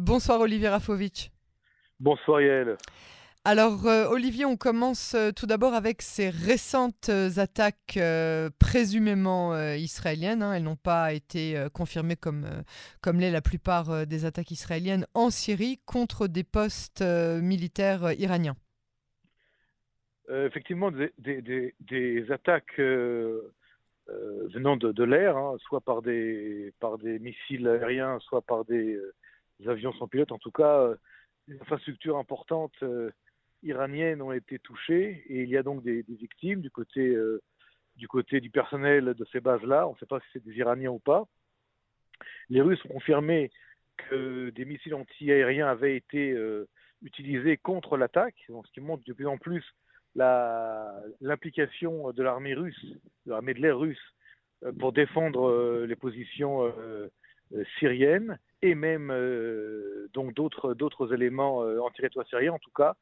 Bonsoir Olivier Rafovitch. Bonsoir Yael. Alors euh, Olivier, on commence euh, tout d'abord avec ces récentes euh, attaques présumément israéliennes. Hein. Elles n'ont pas été confirmées comme, comme l'est la plupart des attaques israéliennes en Syrie contre des postes militaires iraniens. effectivement, des, attaques venant de, l'air, hein, soit par des, par des missiles aériens, soit par des, avions sans pilote, en tout cas, des infrastructures importantes iraniennes ont été touchées et il y a donc des, victimes du côté, euh, du côté du personnel de ces bases-là. On ne sait pas si c'est des Iraniens ou pas. Les Russes ont confirmé que des missiles anti-aériens avaient été euh, utilisés contre l'attaque, ce qui montre de plus en plus l'implication de l'armée russe, de l'armée de l'air russe, euh, pour défendre les positions syriennes et même donc d'autres d'autres éléments en territoire syrien en tout cas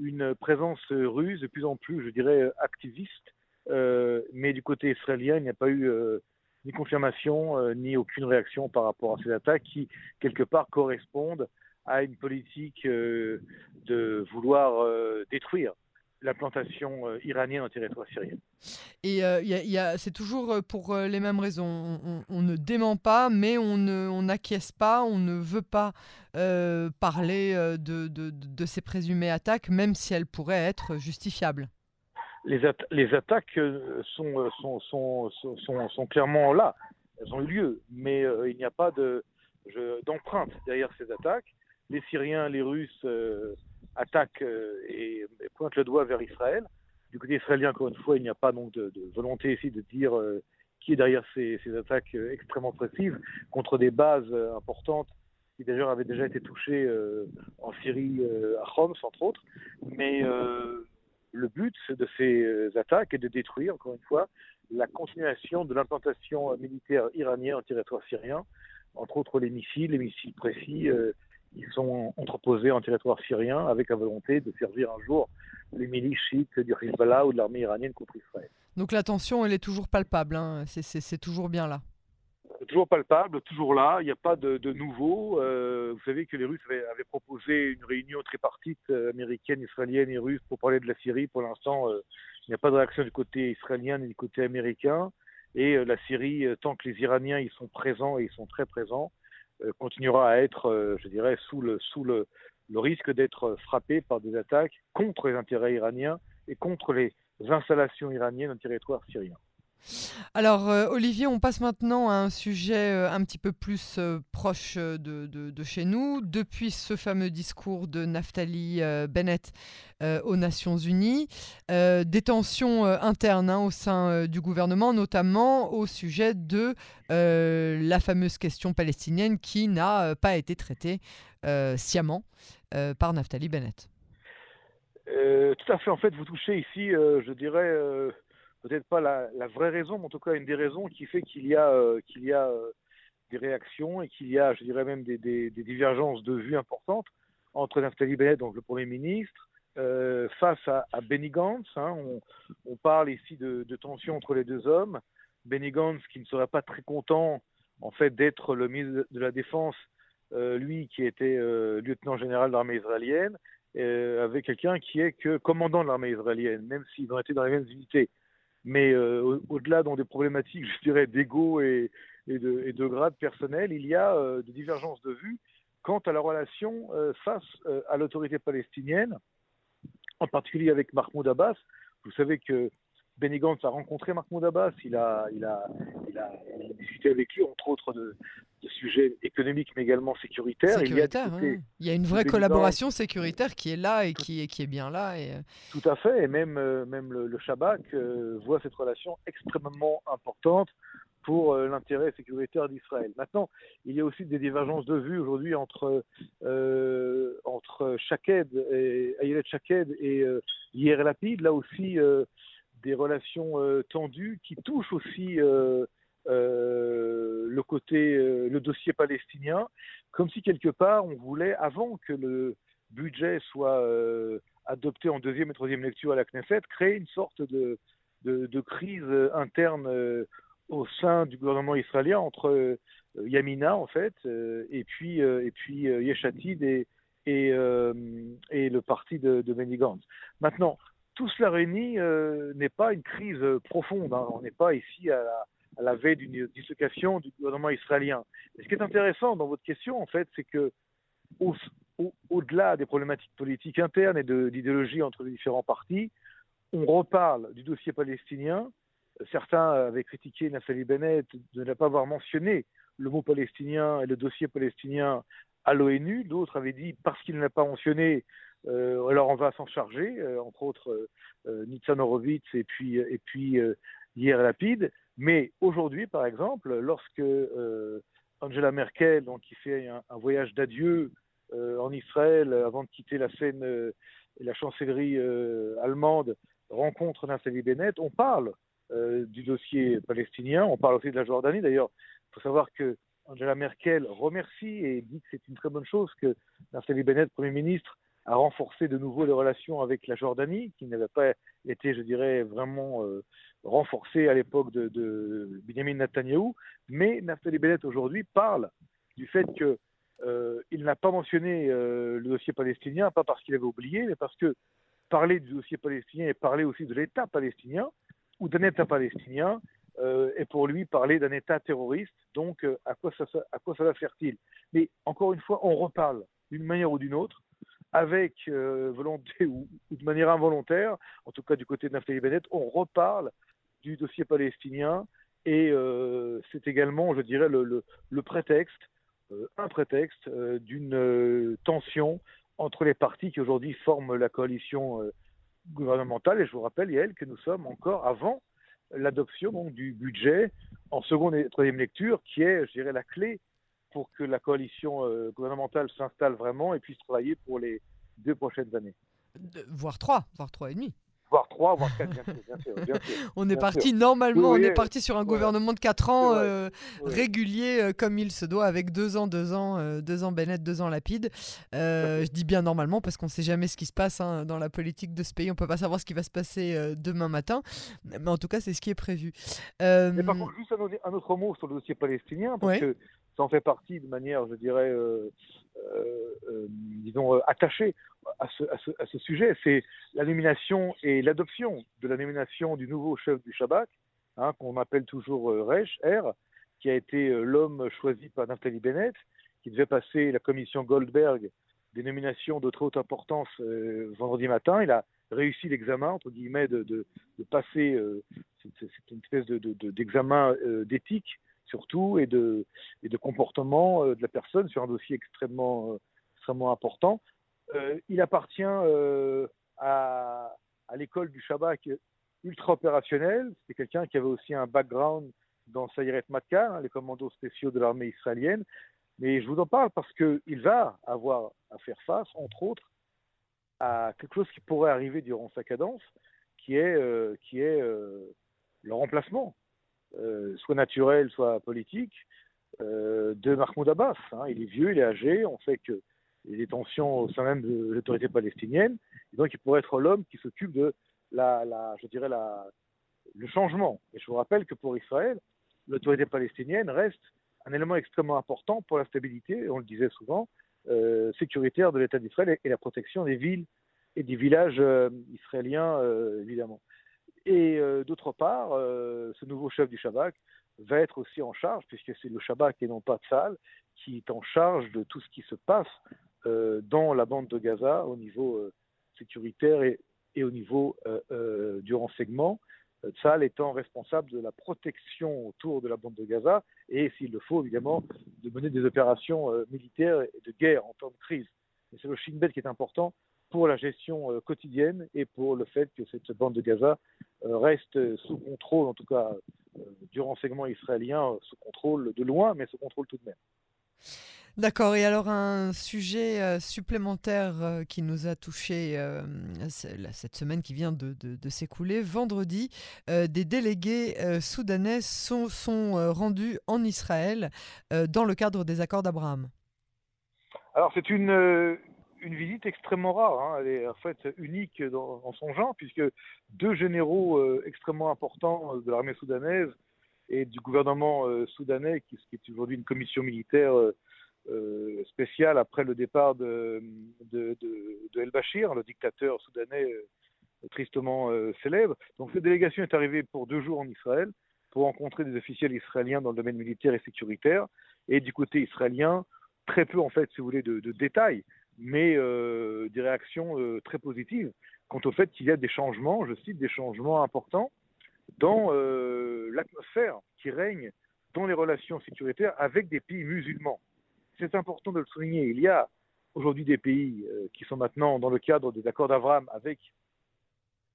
une présence russe de plus en plus, je dirais, activiste. Euh, mais du côté israélien, il n'y a pas eu euh, ni confirmation euh, ni aucune réaction par rapport à ces attaques qui, quelque part, correspondent à une politique de vouloir détruire l'implantation euh, iranienne en territoire syrien. Et euh, c'est toujours euh, pour les mêmes raisons. On, ne dément pas, mais on n'acquiesce pas, on ne veut pas parler de, de, ces présumées attaques, même si elles pourraient être justifiables. Les, les attaques sont, sont, sont, sont, clairement là. Elles ont eu lieu, mais il n'y a pas d'empreinte derrière ces attaques. Les Syriens, les Russes attaque euh, et, pointe le doigt vers Israël. Du côté israélien, encore une fois, il n'y a pas donc de, volonté ici de dire euh, qui est derrière ces, attaques euh, extrêmement précises contre des bases importantes qui d'ailleurs avaient déjà été touchées en Syrie, à Homs entre autres. Mais le but de ces attaques est de détruire, encore une fois, la continuation de l'implantation militaire iranienne en territoire syrien, entre autres les missiles, les missiles précis, ils sont entreposés en territoire syrien avec la volonté de servir un jour les milices chiites du Hezbollah ou de l'armée iranienne contre Israël. Donc la tension, elle est toujours palpable, hein. c'est toujours bien là. Toujours palpable, toujours là, il n'y a pas de, nouveau. Euh, vous savez que les Russes avaient, proposé une réunion tripartite euh, américaine, israélienne et russe pour parler de la Syrie. Pour l'instant, euh, il n'y a pas de réaction du côté israélien ni du côté américain. Et la Syrie, tant que les Iraniens y sont présents et ils sont très présents, continuera à être, euh, je dirais, sous le, sous le, le risque d'être frappé par des attaques contre les intérêts iraniens et contre les installations iraniennes en territoire syrien. Alors, euh, Olivier, on passe maintenant à un sujet euh, un petit peu plus euh, proche de, chez nous. Depuis ce fameux discours de Naftali Bennett aux Nations Unies, des tensions internes hein, au sein du gouvernement, notamment au sujet de la fameuse question palestinienne qui n'a pas été traitée sciemment par Naftali Bennett. tout à fait. En fait, vous touchez ici, je dirais peut-être pas la, vraie raison, mais en tout cas une des raisons qui fait qu'il y a, euh, euh, des réactions et qu'il y a, je dirais même, des, divergences de vues importantes entre Naftali Bennett, donc le Premier ministre, euh, face à, Benny Gantz. Hein. on, parle ici de, tensions entre les deux hommes. Benny Gantz, qui ne serait pas très content, en fait, d'être le ministre de la Défense, lui qui était lieutenant général de l'armée israélienne, avec quelqu'un qui est que commandant de l'armée israélienne, même s'ils ont été dans les mêmes unités. Mais euh, au-delà dans des problématiques, je dirais, d'ego et, de, de, grade personnel, il y a euh, des divergences de vues quant à la relation euh, face à l'autorité palestinienne, en particulier avec Mahmoud Abbas. Vous savez que Benny Gantz a rencontré Mahmoud Abbas, il a, il a, il a, discuté avec lui, entre autres, de, sujets économiques, mais également sécuritaires. il, y a hein. il, y a une vraie collaboration sécuritaire qui est là et qui est, qui est bien là. Et... Euh, Tout à fait, et même, euh, même le, le Shabak euh, voit cette relation extrêmement importante pour l'intérêt sécuritaire d'Israël. Maintenant, il y a aussi des divergences de vues aujourd'hui entre, entre Shaked et Ayelet Shaked et Yair Lapid. Là aussi, des relations euh, tendues qui touchent aussi euh, euh, le côté, le dossier palestinien, comme si quelque part on voulait, avant que le budget soit adopté en deuxième et troisième lecture à la Knesset, créer une sorte de, de, crise interne au sein du gouvernement israélien entre Yamina en fait, et puis et puis Yeshatid et et, le parti de, de Benny Gantz. Maintenant, tout cela réuni n'est pas une crise profonde. Hein. On n'est pas ici à la, veille d'une dislocation du gouvernement israélien. Et ce qui est intéressant dans votre question, en fait, c'est que au-delà des problématiques politiques internes et d'idéologie entre les différents partis, on reparle du dossier palestinien. Certains avaient critiqué Naftali Bennett de ne pas avoir mentionné le mot palestinien et le dossier palestinien à l'ONU. D'autres avaient dit parce qu'il ne l'a pas mentionné, euh, alors on va s'en charger, euh, entre autres euh, Nitzan Horowitz et puis, et puis Hier Lapide. Mais aujourd'hui, par exemple, lorsque Angela Merkel, qui fait un, voyage d'adieu en Israël avant de quitter la scène et la chancellerie allemande, rencontre Naftali Bennett, on parle du dossier palestinien, on parle aussi de la Jordanie. D'ailleurs, il faut savoir que Angela Merkel remercie et dit que c'est une très bonne chose que Naftali Bennett, Premier ministre, a renforcé de nouveau les relations avec la Jordanie, qui n'avait pas été, je dirais, vraiment euh, renforcée à l'époque de, Benjamin Netanyahu. Mais Naftali Bennett aujourd'hui parle du fait qu'il euh, n'a pas mentionné euh, le dossier palestinien, pas parce qu'il avait oublié, mais parce que parler du dossier palestinien et parler aussi de l'État palestinien ou d'un État palestinien euh, et pour lui parler d'un État terroriste. Donc, à, quoi ça, à quoi va faire-t-il? Mais encore une fois, on reparle d'une manière ou d'une autre, avec euh, volonté ou, de manière involontaire, en tout cas du côté de Naftali Bennett, on reparle du dossier palestinien et c'est également, je dirais, le, prétexte, un prétexte d'une tension entre les partis qui aujourd'hui forment la coalition gouvernementale. Et je vous rappelle, Yael, que nous sommes encore avant l'adoption du budget en seconde et troisième lecture, qui est, je dirais, la clé pour que la coalition euh, gouvernementale s'installe vraiment et puisse travailler pour les deux prochaines années. voire trois, voire trois et demi voire trois, voire quatre, bien sûr. on est parti, normalement, on est parti sur un gouvernement de quatre ans euh, régulier euh, comme il se doit, avec deux ans, deux ans, euh, deux ans Bennett, deux ans Lapide. je dis bien normalement parce qu'on ne sait jamais ce qui se passe hein, dans la politique de ce pays. On ne peut pas savoir ce qui va se passer demain matin, mais en tout cas, c'est ce qui est prévu. Mais par contre, juste un, autre mot sur le dossier palestinien, parce que ça en fait partie de manière, je dirais, disons, attachée à ce, à ce, à ce sujet, c'est la nomination et l'adoption de la nomination du nouveau chef du Shabak, hein, qu'on appelle toujours euh, Reich, R, qui a été euh, l'homme choisi par Naftali Bennett, qui devait passer la commission Goldberg des nominations de très haute importance euh, vendredi matin. Il a réussi l'examen, entre guillemets, de, de, de passer, euh, c'est une espèce d'examen de, d'éthique surtout et de, comportement de la personne sur un dossier extrêmement, extrêmement important. Euh, il appartient euh, à, l'école du Shabak ultra opérationnel. C'est quelqu'un qui avait aussi un background dans Sayeret Matka, hein, les commandos spéciaux de l'armée israélienne. Mais je vous en parle parce qu'il va avoir à faire face, entre autres, à quelque chose qui pourrait arriver durant sa cadence, qui est, euh, euh, le remplacement, euh, soit naturel, soit politique, euh, de Mahmoud Abbas. Hein. Il est vieux, il est âgé, on sait que des tensions au sein même de l'autorité palestinienne. Donc, il pourrait être l'homme qui s'occupe de la, je dirais le changement. Et je vous rappelle que pour Israël, l'autorité palestinienne reste un élément extrêmement important pour la stabilité, on le disait souvent, euh, sécuritaire de l'État d'Israël et, la protection des villes et des villages euh, israéliens, euh, évidemment. Et euh, d'autre part, euh, ce nouveau chef du Shabak va être aussi en charge, puisque c'est le Shabak et non pas Tzal, qui est en charge de tout ce qui se passe euh, dans la bande de Gaza au niveau sécuritaire et, au niveau du renseignement. Tzal étant responsable de la protection autour de la bande de Gaza et, s'il le faut, évidemment, de mener des opérations militaires et de guerre en temps de crise. c'est le Shin qui est important pour la gestion quotidienne et pour le fait que cette bande de Gaza reste sous contrôle, en tout cas du renseignement israélien, sous contrôle de loin, mais sous contrôle tout de même. D'accord, et alors un sujet euh, supplémentaire euh, qui nous a touché euh, cette semaine qui vient de, s'écouler, vendredi, des délégués soudanais sont, sont rendus en Israël dans le cadre des accords d'Abraham. Alors c'est une, une visite extrêmement rare, hein. elle est en fait unique dans, en son genre, puisque deux généraux extrêmement importants de l'armée soudanaise et du gouvernement soudanais, qui, qui est aujourd'hui une commission militaire spéciale après le départ de, de, de, El-Bashir, le dictateur soudanais tristement célèbre. Donc cette délégation est arrivée pour deux jours en Israël pour rencontrer des officiels israéliens dans le domaine militaire et sécuritaire. Et du côté israélien, très peu en fait, si vous voulez, de, détails, mais euh, des réactions euh, très positives quant au fait qu'il y a des changements, je cite, des changements importants dans euh, l'atmosphère qui règne dans les relations sécuritaires avec des pays musulmans. C'est important de le souligner. Il y a aujourd'hui des pays qui sont maintenant dans le cadre des accords d'Abraham avec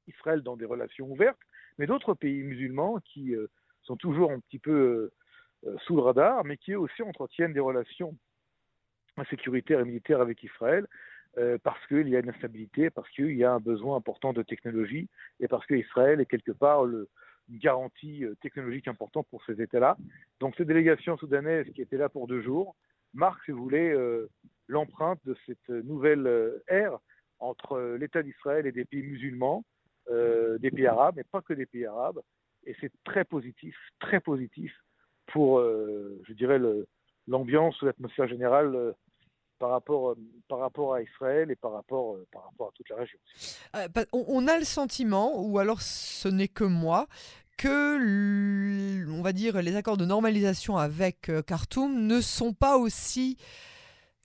Israël dans des relations ouvertes, mais d'autres pays musulmans qui sont toujours un petit peu sous le radar, mais qui aussi entretiennent des relations sécuritaire et militaire avec Israël, euh, parce qu'il y a une instabilité, parce qu'il y a un besoin important de technologie, et parce qu'Israël est quelque part une garantie euh, technologique importante pour ces États-là. Donc cette délégation soudanaise qui était là pour deux jours marque, si vous voulez, euh, l'empreinte de cette nouvelle ère entre l'État d'Israël et des pays musulmans, des pays arabes, mais pas que des pays arabes. Et c'est très positif, très positif pour, je dirais, l'ambiance l'atmosphère générale par rapport, euh, par rapport à Israël et par rapport, euh, par rapport à toute la région. Euh, on a le sentiment, ou alors ce n'est que moi, que on va dire les accords de normalisation avec Khartoum ne sont pas aussi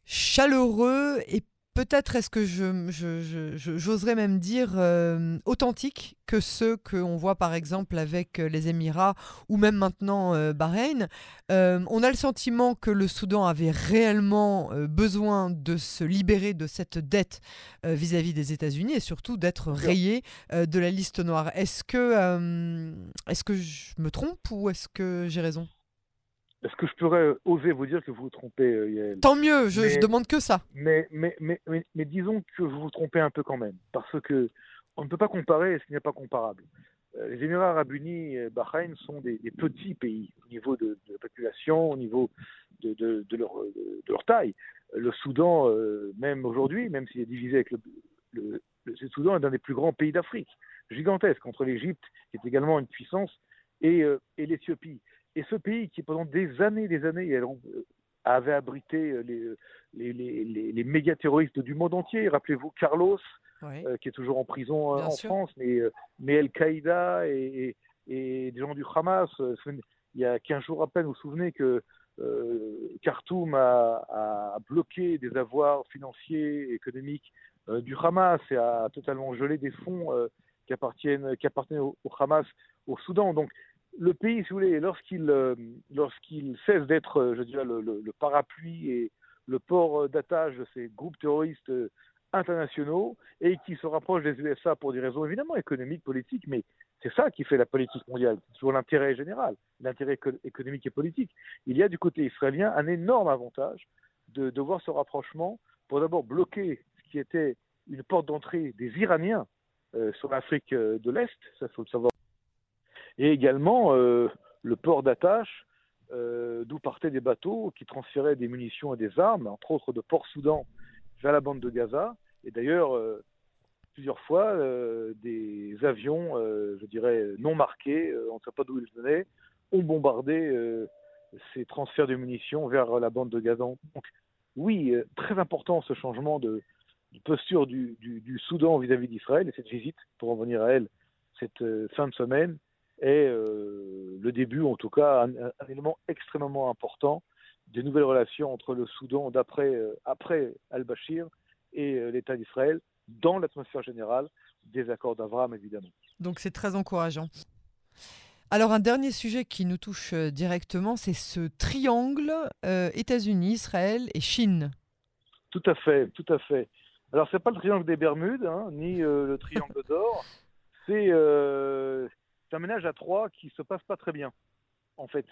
chaleureux et peut-être est-ce que je, j'oserais même dire euh, authentiques que ceux qu'on voit par exemple avec euh, les Émirats ou même maintenant euh, Bahreïn. on a le sentiment que le Soudan avait réellement besoin de se libérer de cette dette vis-à-vis des États-Unis et surtout d'être rayé de la liste noire. Est-ce que, est-ce que je me trompe ou est-ce que j'ai raison? Est-ce que je pourrais oser vous dire que vous vous trompez, euh, Yael? Tant mieux, je, demande que ça. Mais, mais, mais, mais, disons que vous vous trompez un peu quand même, parce que on ne peut pas comparer ce qui n'est pas comparable. Euh, les Émirats arabes unis et Bahreïn sont des, petits pays au niveau de, la population, au niveau de, de, leur, de leur, taille. Le Soudan, euh, même aujourd'hui, même s'il est divisé avec le, le, le Soudan, est un des plus grands pays d'Afrique, gigantesque, entre l'Égypte, qui est également une puissance, et, et l'Éthiopie. Et ce pays qui, pendant des années des années, euh, avait abrité euh, euh, les, les, les, les méga terroristes du monde entier. Rappelez-vous Carlos, qui est toujours en prison en France, mais, mais Al-Qaïda et, et, des gens du Hamas. il y a 15 jours à peine, vous vous souvenez que Khartoum a, a, bloqué des avoirs financiers et économiques du Hamas et a totalement gelé des fonds qui appartiennent qui appartenaient au, au, Hamas au Soudan. Donc le pays, si vous voulez, lorsqu'il euh, cesse d'être, euh, je dirais, le, parapluie et le port euh, d'attache de ces groupes terroristes internationaux et qui se rapproche des USA pour des raisons évidemment économiques, politiques, mais c'est ça qui fait la politique mondiale, c'est toujours l'intérêt général, l'intérêt économique et politique. Il y a du côté israélien un énorme avantage de, de voir ce rapprochement pour d'abord bloquer ce qui était une porte d'entrée des Iraniens sur l'Afrique de l'Est, ça faut le savoir et également euh, le port d'attache euh, d'où partaient des bateaux qui transféraient des munitions et des armes, entre autres de Port-Soudan vers la bande de Gaza. Et d'ailleurs, euh, plusieurs fois, des avions, je dirais, non marqués, on ne sait pas d'où ils venaient, ont bombardé ces transferts de munitions vers la bande de Gaza. Donc, oui, très important ce changement de, posture du, du Soudan vis-à-vis d'Israël et cette visite, pour en venir à elle, cette fin de semaine, est euh, le début, en tout cas, un, élément extrêmement important des nouvelles relations entre le Soudan d'après euh, après al-Bashir et euh, l'État d'Israël dans l'atmosphère générale des accords d'Abraham, évidemment. Donc c'est très encourageant. Alors un dernier sujet qui nous touche directement, c'est ce triangle États-Unis, Israël et Chine. Tout à fait, tout à fait. Alors c'est pas le triangle des Bermudes, hein, ni le triangle d'or, c'est c'est un ménage à trois qui se passe pas très bien, en fait.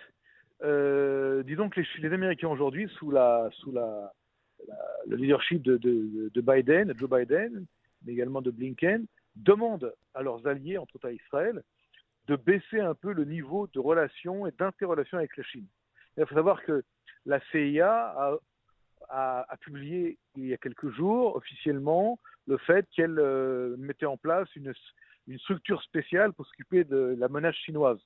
Euh, disons que les, Américains aujourd'hui, sous le leadership de, de, Biden, Joe Biden, mais également de Blinken, demandent à leurs alliés, entre autres à Israël, de baisser un peu le niveau de relations et d'interrelation avec la Chine. Il faut savoir que la CIA a, a, publié il y a quelques jours officiellement le fait qu'elle euh, mettait en place une, une structure spéciale pour s'occuper de la menace chinoise.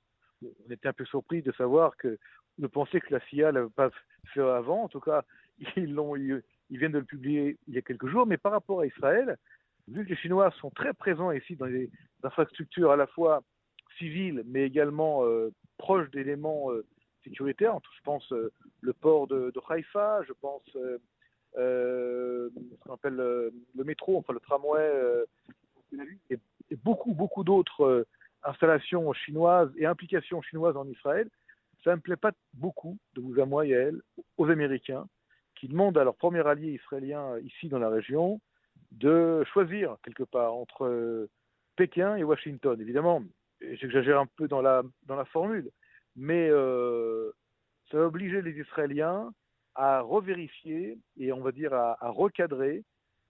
on était un peu surpris de savoir que de penser que la CIA l'avait pas fait avant. En tout cas, ils l'ont, ils, viennent de le publier il y a quelques jours. Mais par rapport à Israël, vu que les Chinois sont très présents ici dans les infrastructures à la fois civiles, mais également euh, proches d'éléments euh, sécuritaires. Je pense euh, le port de, Haïfa, je pense ce qu'on appelle le métro, enfin le tramway, et, beaucoup, beaucoup d'autres installations chinoises et implications chinoises en Israël. Ça ne me plaît pas beaucoup, de vous à moi elle, aux Américains, qui demandent à leur premier allié israélien ici dans la région de choisir quelque part entre Pékin et Washington. Évidemment, j'exagère un peu dans la formule, mais euh, ça va obliger les Israéliens à revérifier et on va dire à, recadrer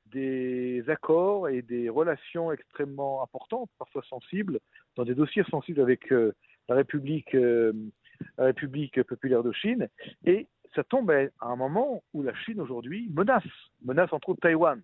des accords et des relations extrêmement importantes, parfois sensibles, dans des dossiers sensibles avec euh, la République, euh, la République populaire de Chine. Et ça tombe à un moment où la Chine aujourd'hui menace, menace entre autres Taïwan.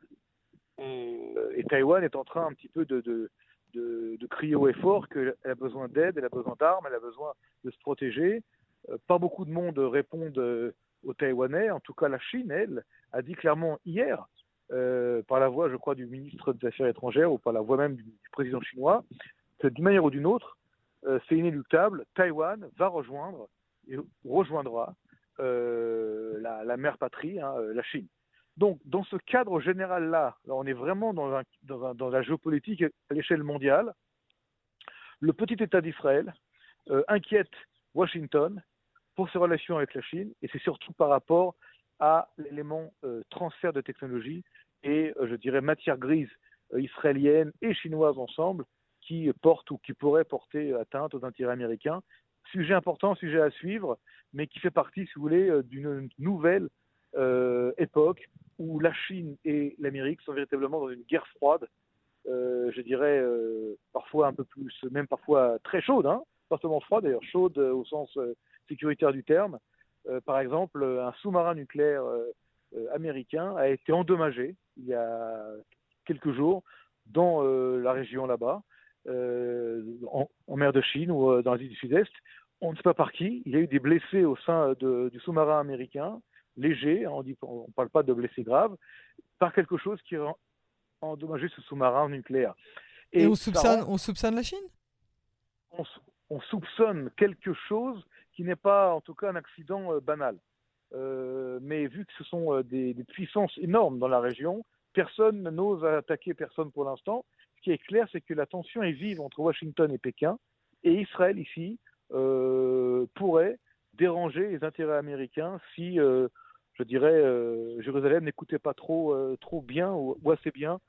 Et, Taïwan est en train un petit peu de, de, de, crier haut et fort qu'elle a besoin d'aide, elle a besoin d'armes, elle a besoin de se protéger. Euh, pas beaucoup de monde répondent euh, aux Taïwanais. En tout cas, la Chine, elle, a dit clairement hier, euh, par la voix, je crois, du ministre des Affaires étrangères ou par la voix même du, président chinois, que d'une manière ou d'une autre, c'est inéluctable, Taïwan va rejoindre et rejoindra la, la, mère patrie, hein, la Chine. Donc, dans ce cadre général-là, on est vraiment dans, dans, la géopolitique à l'échelle mondiale. Le petit État d'Israël euh, inquiète Washington pour ses relations avec la Chine, et c'est surtout par rapport à l'élément euh, transfert de technologie et, euh, je dirais, matière grise israélienne et chinoise ensemble qui porte ou qui pourrait porter atteinte aux intérêts américains. Sujet important, sujet à suivre, mais qui fait partie, si vous voulez, d'une nouvelle époque où la Chine et l'Amérique sont véritablement dans une guerre froide, euh, je dirais euh, parfois un peu plus, même parfois très chaude, hein, pas seulement froide d'ailleurs, chaude au sens euh, sécuritaire du terme. par exemple, un sous-marin nucléaire américain a été endommagé il y a quelques jours dans la région là-bas, en, mer de Chine ou dans l'Asie du Sud-Est. On ne sait pas par qui. Il y a eu des blessés au sein du sous-marin américain léger, hein, on ne parle pas de blessés graves, par quelque chose qui a endommagé ce sous-marin nucléaire. Et, on, soupçonne, on soupçonne la Chine? On, soupçonne quelque chose qui n'est pas en tout cas un accident euh, banal. Euh, mais vu que ce sont euh, des, puissances énormes dans la région, personne n'ose attaquer personne pour l'instant. Ce qui est clair, c'est que la tension est vive entre Washington et Pékin, et Israël ici pourrait déranger les intérêts américains si je dirais, euh, Jérusalem n'écoutait pas trop, euh, trop bien ou, assez bien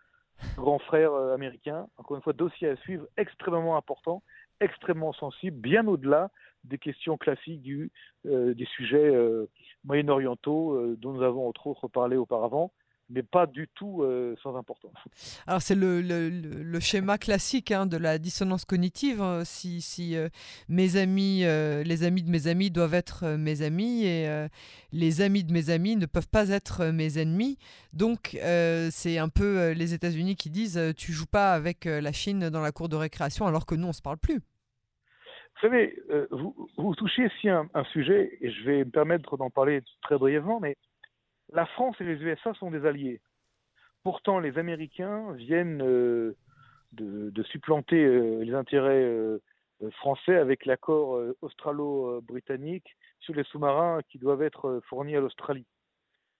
grand frère euh, américain. Encore une fois, dossier à suivre extrêmement important, extrêmement sensible, bien au-delà des questions classiques du, des sujets moyen-orientaux dont nous avons entre autres parlé auparavant mais pas du tout euh, sans importance. Alors c'est le, le, le, schéma classique hein, de la dissonance cognitive. Hein. Si, si euh, mes amis, euh, les amis de mes amis doivent être mes amis et les amis de mes amis ne peuvent pas être mes ennemis. Donc c'est un peu les États-Unis qui disent tu joues pas avec la Chine dans la cour de récréation alors que nous on se parle plus. Vous savez, vous, vous touchez ici un, un sujet et je vais me permettre d'en parler très brièvement, mais la France et les USA sont des alliés. Pourtant, les Américains viennent euh, de, supplanter euh, les intérêts euh, français avec l'accord australo-britannique sur les sous-marins qui doivent être fournis à l'Australie.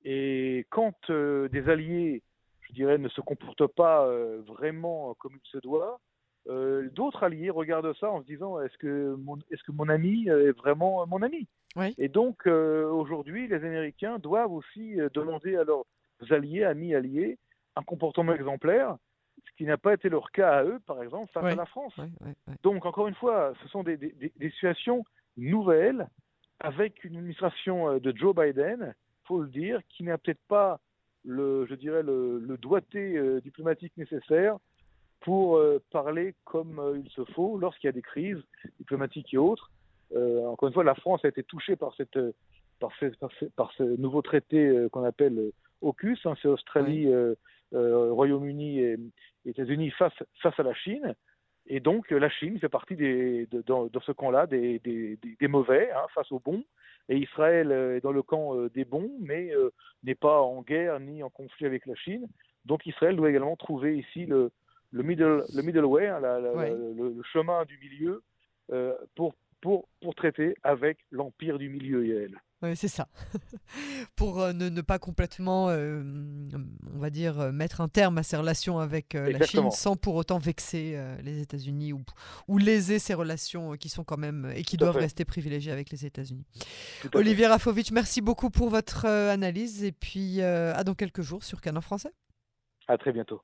Et quand des alliés, je dirais, ne se comportent pas vraiment comme il se doit, d'autres alliés regardent ça en se disant est-ce que est-ce que mon ami est vraiment mon ami? Et donc, euh, aujourd'hui, les Américains doivent aussi euh, demander à leurs alliés, amis alliés, un comportement exemplaire, ce qui n'a pas été leur cas à eux, par exemple, face à la France. donc, encore une fois, ce sont des, situations nouvelles avec une administration euh, de Joe Biden, faut le dire, qui n'a peut-être pas le, je dirais, le, doigté diplomatique nécessaire pour parler comme il se faut lorsqu'il y a des crises diplomatiques et autres. Euh, encore une fois, la France a été touchée par, cette, par, par, ce, nouveau traité euh, qu'on appelle AUKUS, hein, c'est Australie, euh, Royaume-Uni et États-Unis face, face à la Chine. Et donc la Chine fait partie des, de, dans, ce camp-là des, des, des, mauvais hein, face aux bons. Et Israël est dans le camp des bons, mais n'est pas en guerre ni en conflit avec la Chine. Donc Israël doit également trouver ici le, le, middle, le middle way, hein, le, chemin du milieu, pour pour, pour traiter avec l'empire du milieu, Yael. Oui, c'est ça. pour euh, ne, pas complètement, euh, on va dire, euh, mettre un terme à ses relations avec la Chine sans pour autant vexer les États-Unis ou, ou léser ces relations qui sont quand même et qui doivent rester privilégiées avec les États-Unis. Olivier Rafovitch, merci beaucoup pour votre analyse et puis à dans quelques jours sur Canon Français. À très bientôt.